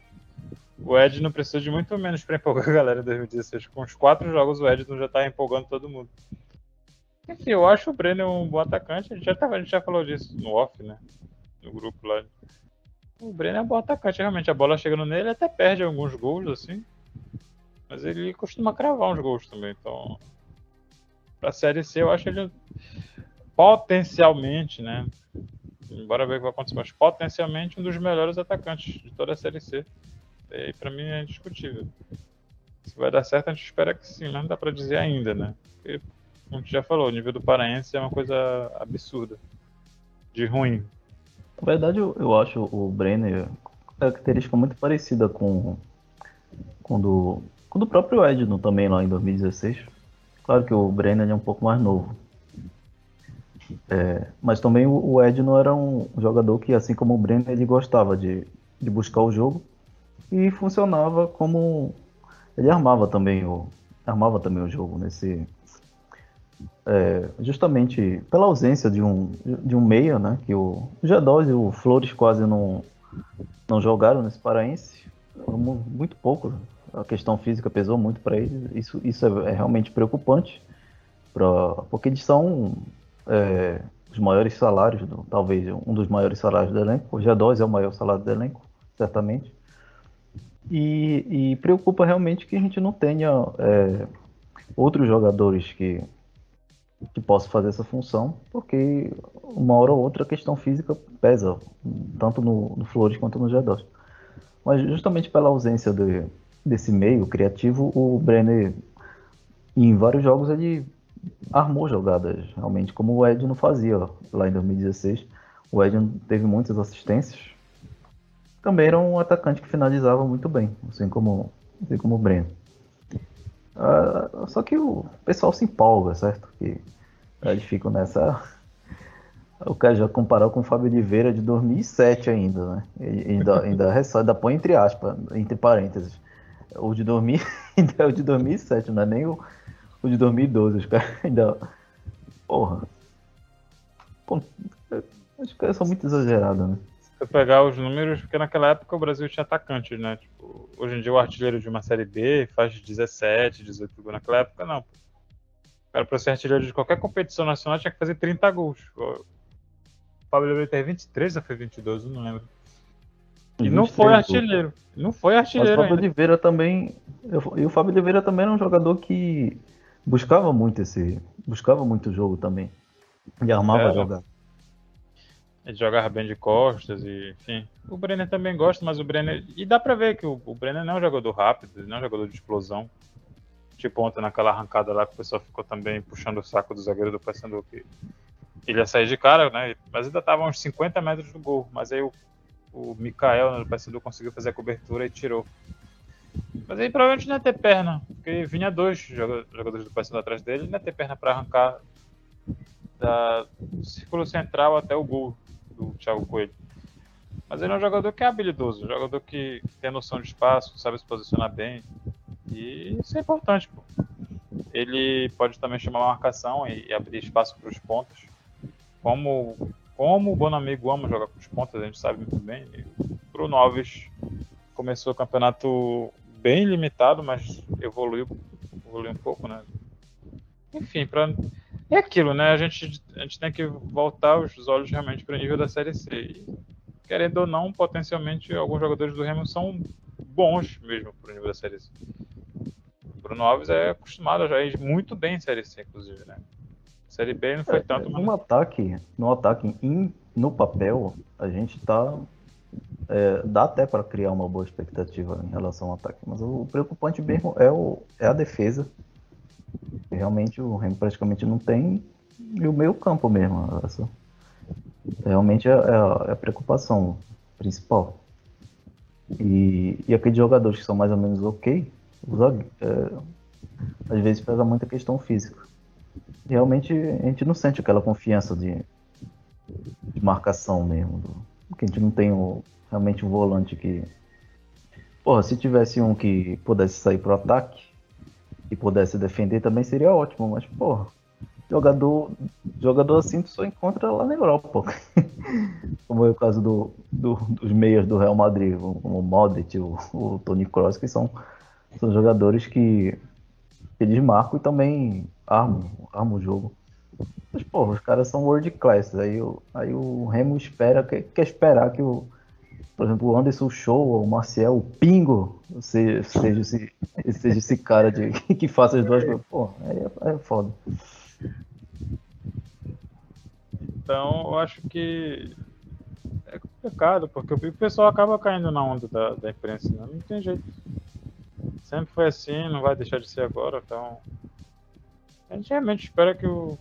O Ed não precisa de muito menos para empolgar a galera em 2016. Com os quatro jogos, o Ed não já tá empolgando todo mundo. Enfim, eu acho o Brenner um bom atacante. A gente já, tava, a gente já falou disso no off, né? No grupo lá. O Breno é um bom atacante, realmente. A bola chegando nele até perde alguns gols, assim. Mas ele costuma cravar uns gols também. Então, pra Série C, eu acho ele potencialmente, né? Embora ver o que vai acontecer, mas potencialmente um dos melhores atacantes de toda a Série C. E pra mim é indiscutível. Se vai dar certo, a gente espera que sim, mas não dá pra dizer ainda, né? Porque, como a gente já falou, o nível do Paraense é uma coisa absurda. De ruim. Na verdade, eu, eu acho o Brenner característica muito parecida com, com, do, com do próprio Edno também lá em 2016. Claro que o Brenner é um pouco mais novo. É, mas também o Edno era um jogador que, assim como o Brenner, ele gostava de, de buscar o jogo e funcionava como ele armava também o armava também o jogo nesse é, justamente pela ausência de um, de um meia, né? Que o G2 e o Flores quase não, não jogaram nesse paraense. Muito pouco. A questão física pesou muito para eles. Isso, isso é, é, realmente preocupante, pra, porque eles são é, os maiores salários, do, talvez um dos maiores salários do elenco. O G2 é o maior salário do elenco, certamente. E, e preocupa realmente que a gente não tenha é, outros jogadores que que possa fazer essa função, porque uma hora ou outra a questão física pesa, tanto no, no Flores quanto no G2. Mas justamente pela ausência de, desse meio criativo, o Brenner, em vários jogos, ele armou jogadas, realmente, como o Ed não fazia lá em 2016. O Ed teve muitas assistências. Também era um atacante que finalizava muito bem, assim como, assim como o Brenner. Uh, só que o pessoal se empolga, certo? Que eles ficam nessa, O cara já comparou com o Fábio Oliveira de 2007 ainda, né? E ainda, ainda, ainda põe entre aspas, entre parênteses. O de, 2000, ainda é o de 2007, não é nem o, o de 2012. Os caras ainda. Porra. Pô, os caras são muito exagerados, né? Eu pegar os números, porque naquela época o Brasil tinha atacantes, né? Tipo, hoje em dia o artilheiro de uma série B faz 17, 18 gols. Naquela época não. Cara, pra ser artilheiro de qualquer competição nacional, tinha que fazer 30 gols. O Fábio Oliveira teve 23 ou foi 22, eu não lembro. E não foi artilheiro. Não foi artilheiro. Mas o Fábio ainda. Oliveira também. E o Fábio Oliveira também era um jogador que buscava muito esse. Buscava muito o jogo também. E armava é, jogar. Ele jogava bem de costas e, enfim. O Brenner também gosta, mas o Brenner. E dá pra ver que o, o Brenner não é um jogador rápido, não é um jogador de explosão. Tipo ontem naquela arrancada lá que o pessoal ficou também puxando o saco do zagueiro do Paysandu que ele ia sair de cara, né? Mas ainda tava uns 50 metros do gol. Mas aí o o Mikael né, do Paysandu conseguiu fazer a cobertura e tirou. Mas aí provavelmente não ia ter perna, porque vinha dois jogadores do Paysandu atrás dele, não ia ter perna para arrancar da, círculo central até o gol do Thiago Coelho. Mas ele é um jogador que é habilidoso, um jogador que tem noção de espaço, sabe se posicionar bem. E isso é importante, pô. Ele pode também chamar uma marcação e, abrir espaço para os pontos. Como como o Bonamigo ama jogar com os pontas, a gente sabe muito bem. Bruno Alves começou o campeonato bem limitado, mas evoluiu, evoluiu um pouco, né? Enfim, pra... é aquilo, né? A gente, a gente tem que voltar os olhos realmente para o nível da Série C. E, querendo ou não, potencialmente alguns jogadores do Remo são bons mesmo para o nível da Série C. O Bruno Alves é acostumado a já ir muito bem em Série C, inclusive, né? Série B não foi é, tanto. No ataque, no ataque, in, no papel, a gente tá. É, dá até para criar uma boa expectativa em relação ao ataque, mas o preocupante mesmo é, o, é a defesa. Realmente o Remo praticamente não tem. E o meio campo mesmo. Essa, realmente é, é, a, é a preocupação principal. E, e aqueles jogadores que são mais ou menos ok, os, é, às vezes pesa muito a questão física realmente a gente não sente aquela confiança de, de marcação mesmo. Do, porque a gente não tem o, realmente um volante que. Porra, se tivesse um que pudesse sair pro ataque e pudesse defender também seria ótimo, mas porra, jogador, jogador assim tu só encontra lá na Europa. como é o caso do, do, dos meias do Real Madrid, como o Modric, o, o Tony Kroos, que são, são jogadores que eles marcam e também armam, armam o jogo. Mas, pô, os caras são world class. Aí, aí o Remo espera, quer, quer esperar que o, por exemplo, o Anderson Show, o Marcel, o Pingo, seja, seja, esse, seja esse cara de, que faça as duas coisas. Pô, aí é, é foda. Então, eu acho que é complicado, porque o pessoal acaba caindo na onda da, da imprensa, né? não tem jeito. Sempre foi assim, não vai deixar de ser agora, então. A gente realmente espera que o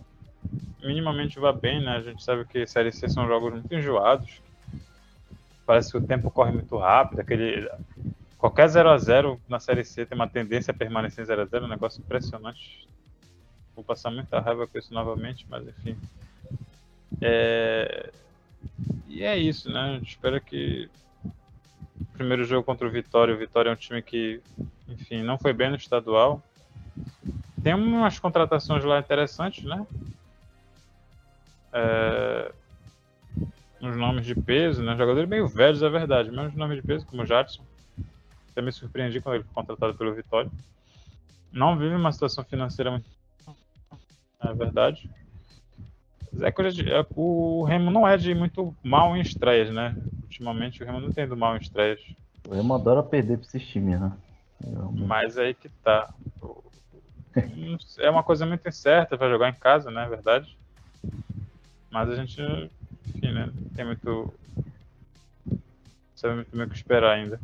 minimamente vá bem, né? A gente sabe que Série C são jogos muito enjoados. Parece que o tempo corre muito rápido, aquele qualquer 0 a 0 na Série C tem uma tendência a permanecer em 0 a 0, um negócio impressionante. Vou passar muita raiva com isso novamente, mas enfim. É... E é isso, né? A gente espera que o primeiro jogo contra o Vitória, o Vitória é um time que enfim, não foi bem no estadual. Tem umas contratações lá interessantes, né? É, uns nomes de peso, né? Jogadores meio velhos, é verdade, mas uns nomes de peso, como o Jadson. Até me surpreendi quando ele foi contratado pelo Vitória. Não vive uma situação financeira muito. É verdade. É coisa de, é, o Remo não é de muito mal em estreias, né? Ultimamente o Remo não tem do mal em estreias. O Remo adora perder para esses times, né? Mas aí que tá. É uma coisa muito incerta para jogar em casa, né? É verdade. Mas a gente, enfim, né? Não tem muito. Sabe muito bem o que esperar ainda.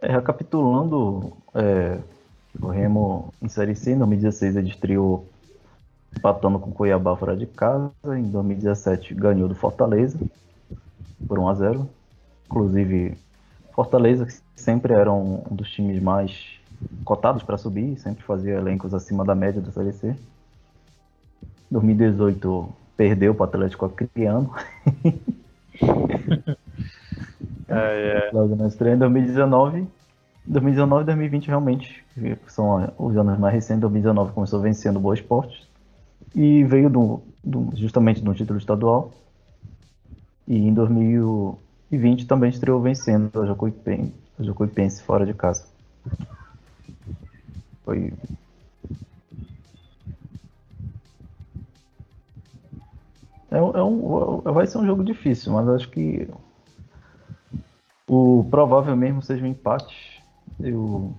É, recapitulando, é, o Remo em Série C, em 2016 ele estreou empatando com o Cuiabá fora de casa. Em 2017 ganhou do Fortaleza por 1 a 0 Inclusive, Fortaleza, que sempre era um dos times mais cotados para subir, sempre fazia elencos acima da média do Série C. 2018 perdeu para o Atlético Acreano. É, é. Logo na estreia em 2019. 2019 e 2020 realmente são os anos mais recentes. 2019 começou vencendo o Boa Esporte e veio do, do, justamente no título estadual. E em 2020 também estreou vencendo a Jacuipense, a Jacuipense fora de casa. Foi É, é um, vai ser um jogo difícil, mas acho que o provável mesmo seja um empate. Eu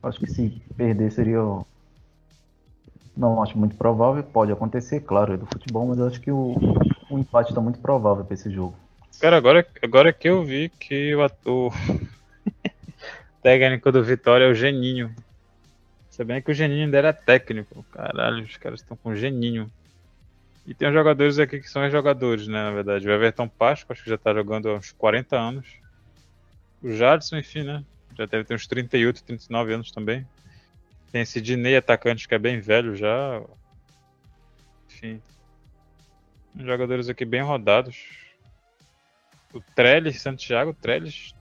acho que se perder seria. Não acho muito provável, pode acontecer, claro, é do futebol, mas acho que o, o empate está muito provável para esse jogo. Cara, agora, agora que eu vi que o, o técnico do Vitória é o Geninho. Se bem que o Geninho ainda era técnico. Caralho, os caras estão com o Geninho. E tem jogadores aqui que são jogadores, né? Na verdade, o Everton Pasco, acho que já tá jogando há uns 40 anos. O Jadson, enfim, né? Já deve ter uns 38, 39 anos também. Tem esse Dinei atacante que é bem velho já. Enfim. Jogadores aqui bem rodados. O Trellis, Santiago Trellis,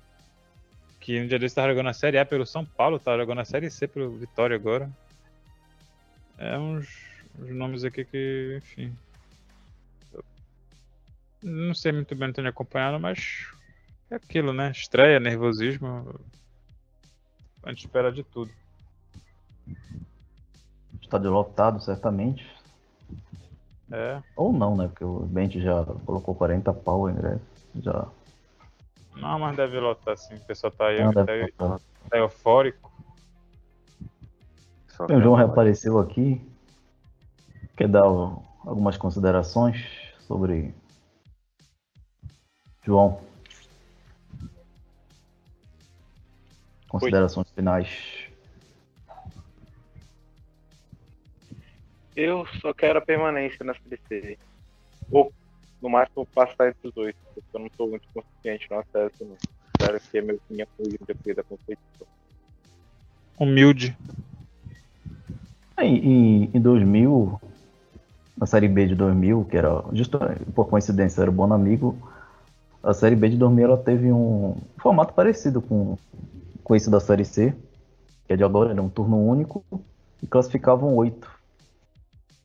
que um dia desse tá jogando a Série A pelo São Paulo, tá jogando a Série C pelo Vitória agora. É uns, uns nomes aqui que, enfim, não sei muito bem, não tenho acompanhado, mas é aquilo, né? Estreia, nervosismo. A gente espera de tudo. Estádio lotado, certamente. É. Ou não, né? Porque o Bente já colocou 40 pau em ingresso. Já. Não, mas deve lotar sim. O pessoal tá aí, Não, tá, tá eufórico. Só o João reapareceu aqui. Quer dar algumas considerações sobre. João. Considerações finais. Eu só quero a permanência na Série C. Ou, no máximo, passar entre os oito, porque eu não sou muito consciente no acesso, não. Espero que a minha opinião depois da competição. Humilde. Em, em, em 2000, na Série B de 2000, que era, justo por coincidência, era o Bom Amigo, a Série B de 2000 ela teve um formato parecido com, com esse da Série C, que é de agora, era um turno único, e classificavam oito.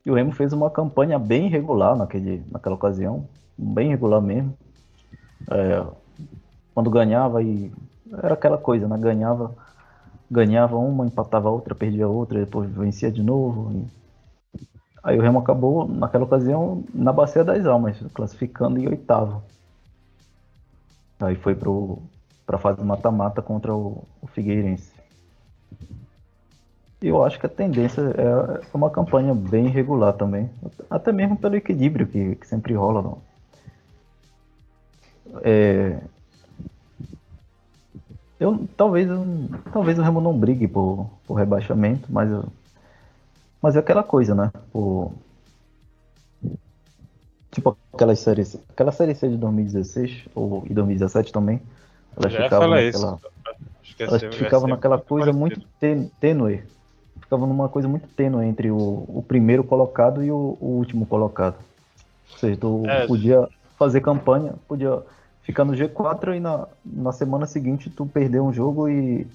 E o Remo fez uma campanha bem regular naquele, naquela ocasião, bem regular mesmo. É, quando ganhava, e era aquela coisa, né? Ganhava ganhava uma, empatava outra, perdia outra, depois vencia de novo. e- Aí o Remo acabou, naquela ocasião, na Bacia das Almas, classificando em oitavo. Aí foi para a fase mata-mata contra o, o Figueirense. E eu acho que a tendência é, é uma campanha bem regular também. Até mesmo pelo equilíbrio que, que sempre rola. Não? É, eu, talvez, talvez o Remo não brigue por, por rebaixamento, mas, eu- mas é aquela coisa, né? Por, tipo aquela série, C- aquela série C de 2016 ou e 2017 também. Elas Já ia ficavam falar naquela, elas vai ficavam ser naquela coisa parecido. muito tê- tênue. Ficavam numa coisa muito tênue entre o, o primeiro colocado e o, o último colocado. Ou seja, tu É. podia fazer campanha, podia ficar no G4 e na, na semana seguinte tu perder um jogo e,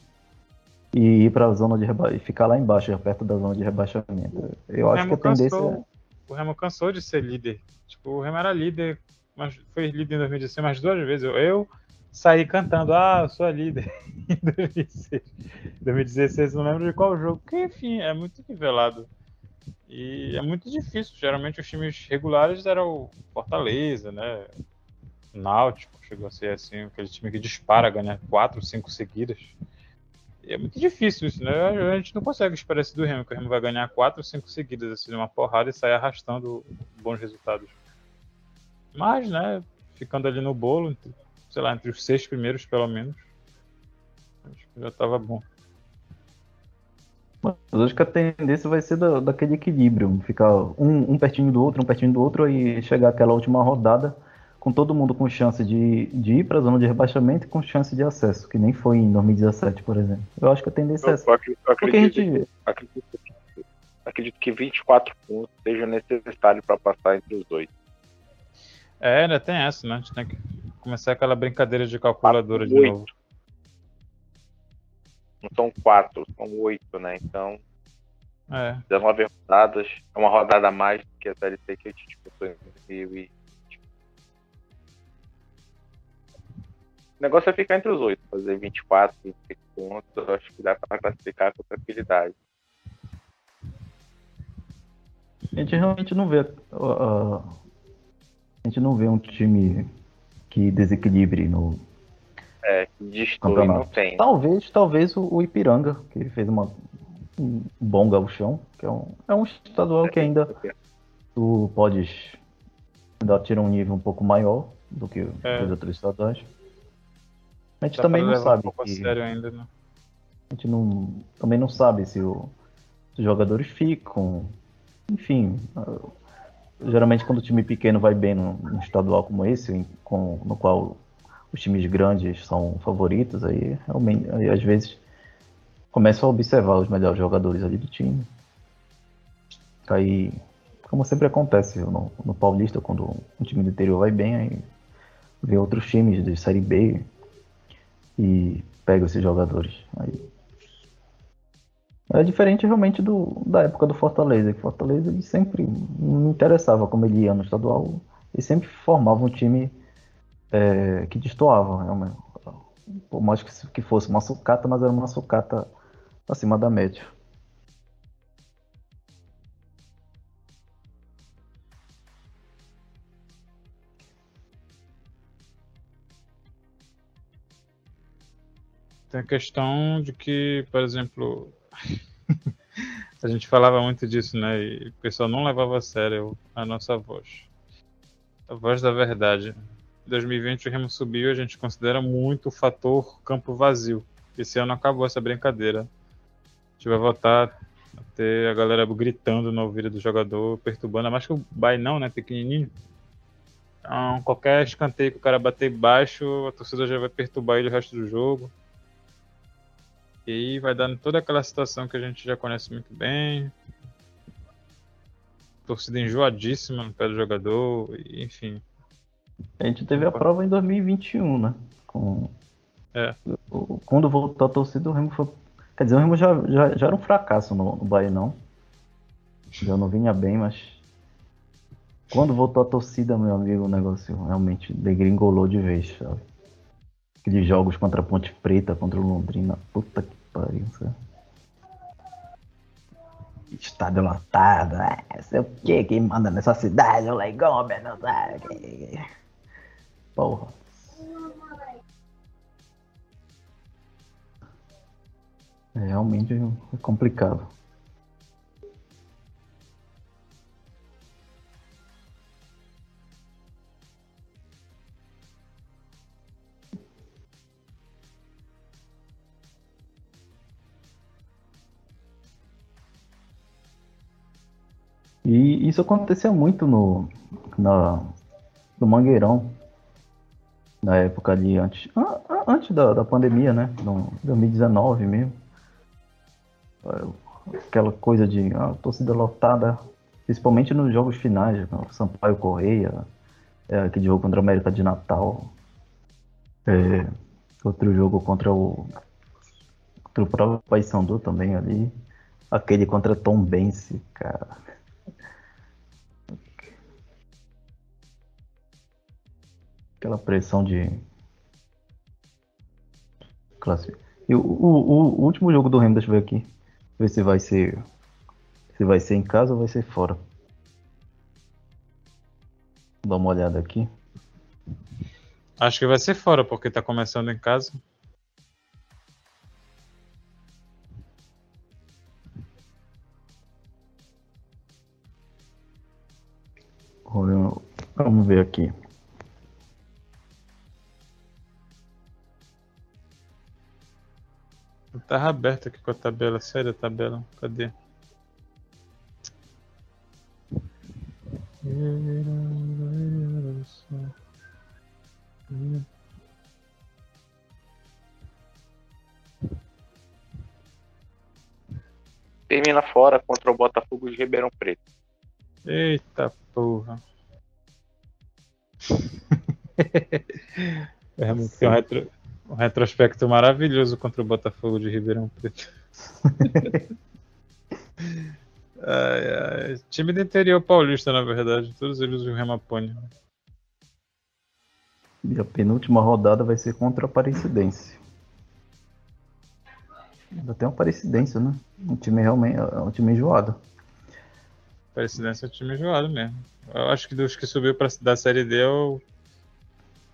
e ir pra zona de reba e ficar lá embaixo, perto da zona de rebaixamento. Eu acho que a tendência é. O Remo cansou de ser líder. Tipo, o Remo era líder, mas foi líder em 2016 mais duas vezes. Eu, eu saí cantando, ah, eu sou a líder em 2016. 2016, não lembro de qual jogo. Porque, enfim, é muito nivelado. E é muito difícil. Geralmente os times regulares eram o Fortaleza, né? Náutico chegou a ser assim, aquele time que dispara, ganha quatro, cinco seguidas. E é muito difícil isso, né? A gente não consegue esperar isso do Remo, que o Remo vai ganhar quatro, cinco seguidas, assim, numa porrada e sair arrastando bons resultados. Mas, né, ficando ali no bolo, sei lá, entre os seis primeiros, pelo menos, acho que já tava bom. Mas acho que a tendência vai ser da, daquele equilíbrio, ficar um, um pertinho do outro, um pertinho do outro, e chegar aquela última rodada com todo mundo com chance de, de ir para a zona de rebaixamento e com chance de acesso, que nem foi em 2017, por exemplo. Eu acho que a tendência é essa. Eu acredito, Porque a acredito, gente. acredito acredito que 24 pontos seja necessário para passar entre os dois. É, ainda tem essa, né? A gente tem que começar aquela brincadeira de calculadora de Oito. novo. Não são quatro, são oito, né? Então, É. 19 rodadas, é uma rodada a mais do que a Série C que a gente disputou em 2000 O negócio é ficar entre os oito, fazer 24, 25 pontos, eu acho que dá para classificar com tranquilidade. A gente realmente não vê. uh, a gente não vê um time que desequilibre no. É, que Campeonato. não tem. Talvez, talvez o, o Ipiranga, que fez uma, um bom gauchão, que é um, é um estadual que ainda tu podes ainda tira um nível um pouco maior do que É. os outros estaduais. A gente Dá também não sabe um pouco que, sério ainda, né? a gente não, também não sabe se, o- se os jogadores ficam. Enfim, geralmente quando o time pequeno vai bem num, num estadual como esse, em- com, no qual os times grandes são favoritos, aí realmente, aí, às vezes começa a observar os melhores jogadores ali do time. Aí, como sempre acontece no, no Paulista, quando um time do interior vai bem, aí vê outros times de Série B e pega esses jogadores. Aí é diferente realmente do, da época do Fortaleza, que Fortaleza ele sempre não interessava como ele ia no estadual, ele sempre formava um time é, que destoava, realmente. por mais que, que fosse uma sucata, mas era uma sucata acima da média. Tem a questão de que, por exemplo, a gente falava muito disso, né? E o pessoal não levava a sério a nossa voz. A voz da verdade. Em 2020 o Remo subiu, a gente considera muito o fator campo vazio. Esse ano acabou essa brincadeira. A gente vai voltar a ter a galera gritando no ouvido do jogador, perturbando, mais que o Bay não, né? Pequenininho. Então, qualquer escanteio que o cara bater baixo, a torcida já vai perturbar ele o resto do jogo. E aí vai dando toda aquela situação que a gente já conhece muito bem. Torcida enjoadíssima no pé do jogador, enfim. A gente teve a prova em 2021, né? Com... É. Quando voltou a torcida, o Remo foi. Quer dizer, o Remo já, já, já era um fracasso no, no Bahia, não. Já não vinha bem, mas. Quando voltou a torcida, meu amigo, o negócio realmente degringolou de vez, sabe? Aqueles jogos contra a Ponte Preta, contra o Londrina. Puta que pariu, sabe? Estádio lotado, é, sei o que, quem manda nessa cidade, o Leigão, não sabe. Porra. É realmente é complicado. E isso acontecia muito no, na, no Mangueirão, na época ali antes, an- an- antes da, da pandemia, né? No 2019 mesmo. É, Aquela coisa de ah, torcida lotada, principalmente nos jogos finais, né? Sampaio Correia, é, aquele jogo contra a América de Natal, é, outro jogo contra o, contra o próprio Paysandu também ali, aquele contra Tom Bense, cara. Aquela pressão de classe. E o, o, o último jogo do Remo, deixa eu ver aqui. Ver se vai ser. Se vai ser em casa ou vai ser fora. Vou dar uma olhada aqui. Acho que vai ser fora, porque tá começando em casa. Vamos ver aqui. Tava aberto aqui com a tabela. Sai da tabela. Cadê? termina fora contra o Botafogo de Ribeirão Preto. Eita porra. É, tem um, retro- um retrospecto maravilhoso contra o Botafogo de Ribeirão Preto. Ai, ai. Time do interior paulista, na verdade. Todos eles o Remapone. E a penúltima rodada vai ser contra a Aparecidense. Ainda tem uma Aparecidense, né? Um time realmente. É um time enjoado. Parecidência é um time enjoado mesmo. Eu acho que dos que subiu pra, da Série D é o,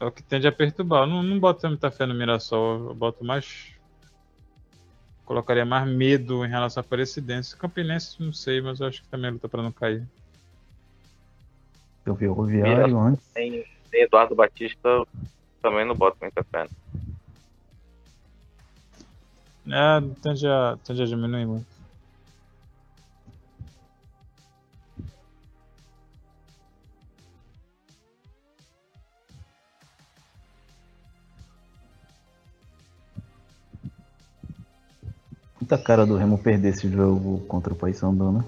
é o que tende a perturbar. Eu não, não boto muita fé no Mirassol. Eu boto mais. Colocaria mais medo em relação à Aparecidense. Campinense, não sei, mas eu acho que também luta pra não cair. Eu vi o Viário antes. Tem, tem Eduardo Batista, eu também não boto muita fé. É, tende a, tende a diminuir muito. Muita cara do Remo perder esse jogo contra o Paysandu, né?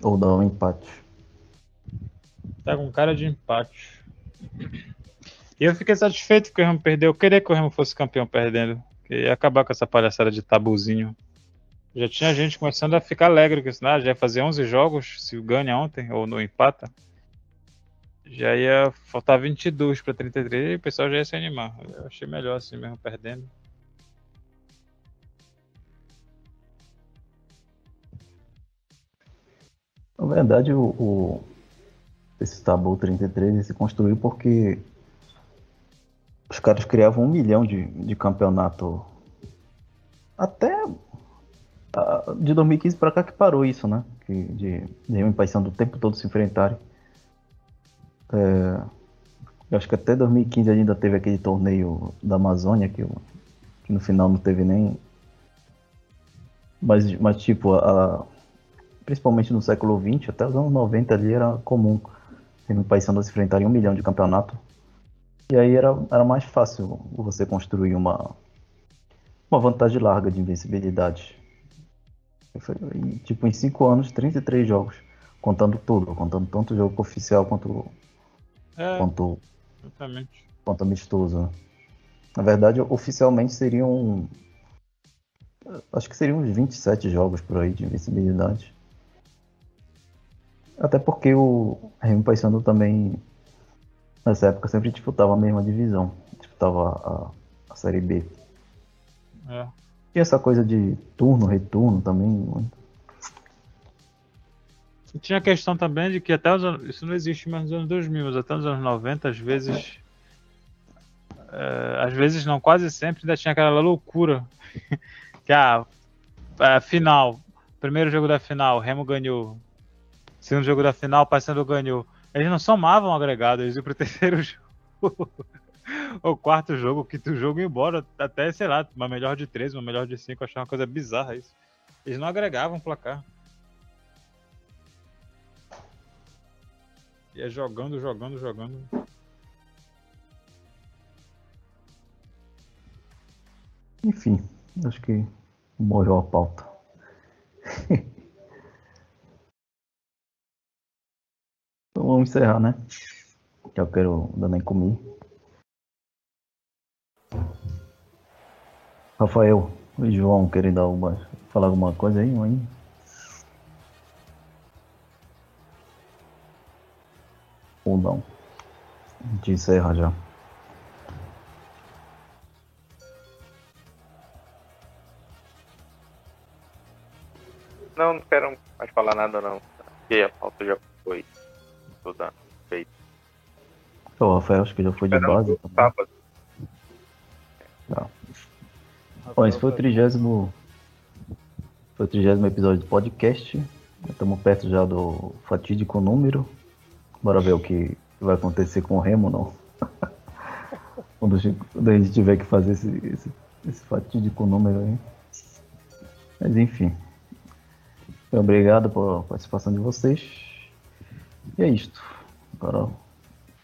Ou dar um empate. Tá com cara de empate. E eu fiquei satisfeito que o Remo perdeu. Eu queria que o Remo fosse campeão perdendo. Que ia acabar com essa palhaçada de tabuzinho. Já tinha gente começando a ficar alegre com isso. né? já ia fazer 11 jogos se ganha ontem ou no empata. Já ia faltar 22 para 33 e o pessoal já ia se animar. Eu achei melhor assim mesmo perdendo. Na verdade, o, o- esse Tabu 33 ele se construiu porque os caras criavam um milhão de, de campeonato. Até ah, de 2015 pra cá que parou isso, né? Que, de, de Remo e Paysandu o tempo todo se enfrentarem. É, eu acho que até 2015 ainda teve aquele torneio da Amazônia que, que no final não teve nem. Mas, mas tipo, a, principalmente no século XX, até os anos 90 ali era comum Remo e Paysandu se enfrentarem em um milhão de campeonato. E aí era, era mais fácil você construir uma, uma vantagem larga de invencibilidade. Tipo, em 5 anos, 33 jogos, contando tudo, contando tanto jogo oficial quanto, É, quanto, exatamente. quanto amistoso. Na verdade, oficialmente seriam. Acho que seriam uns 27 jogos por aí de invencibilidade. Até porque o Remo Paysandu também, nessa época, sempre disputava a mesma divisão. Disputava a, a Série B. É. E essa coisa de turno, retorno também. muito. E tinha a questão também de que até os anos, isso não existe mais nos anos 2000, mas até nos anos 90, às vezes, é, às vezes não, quase sempre ainda tinha aquela loucura que a, a final, primeiro jogo da final, Remo ganhou, segundo jogo da final, o Paysandu ganhou. Eles não somavam agregado, eles iam pro terceiro jogo. O quarto jogo, o jogo ia embora, até, sei lá, uma melhor de 13, uma melhor de 5, eu achava uma coisa bizarra isso. Eles não agregavam o placar. Ia jogando, jogando, jogando. Enfim, acho que morreu a pauta. então vamos encerrar, né? Eu quero ainda nem comer. Rafael e João, querem dar uma, falar alguma coisa aí, mãe? Ou não? A gente encerra já. Não, não quero mais falar nada não. Porque a pauta já foi toda feita. O Rafael acho que já foi de base. o também. sábado. Bom, esse foi o trigésimo. Foi o trigésimo episódio do podcast. Estamos perto já do fatídico número. Bora ver o que vai acontecer com o Remo, não. quando, a gente- tiver que fazer esse, esse, esse fatídico número aí. Mas enfim. Obrigado pela participação de vocês. E é isto. Agora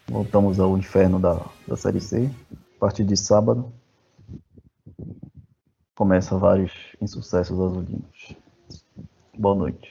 voltamos ao inferno da, da série C. A partir de sábado. começa vários insucessos azulinos. Boa noite.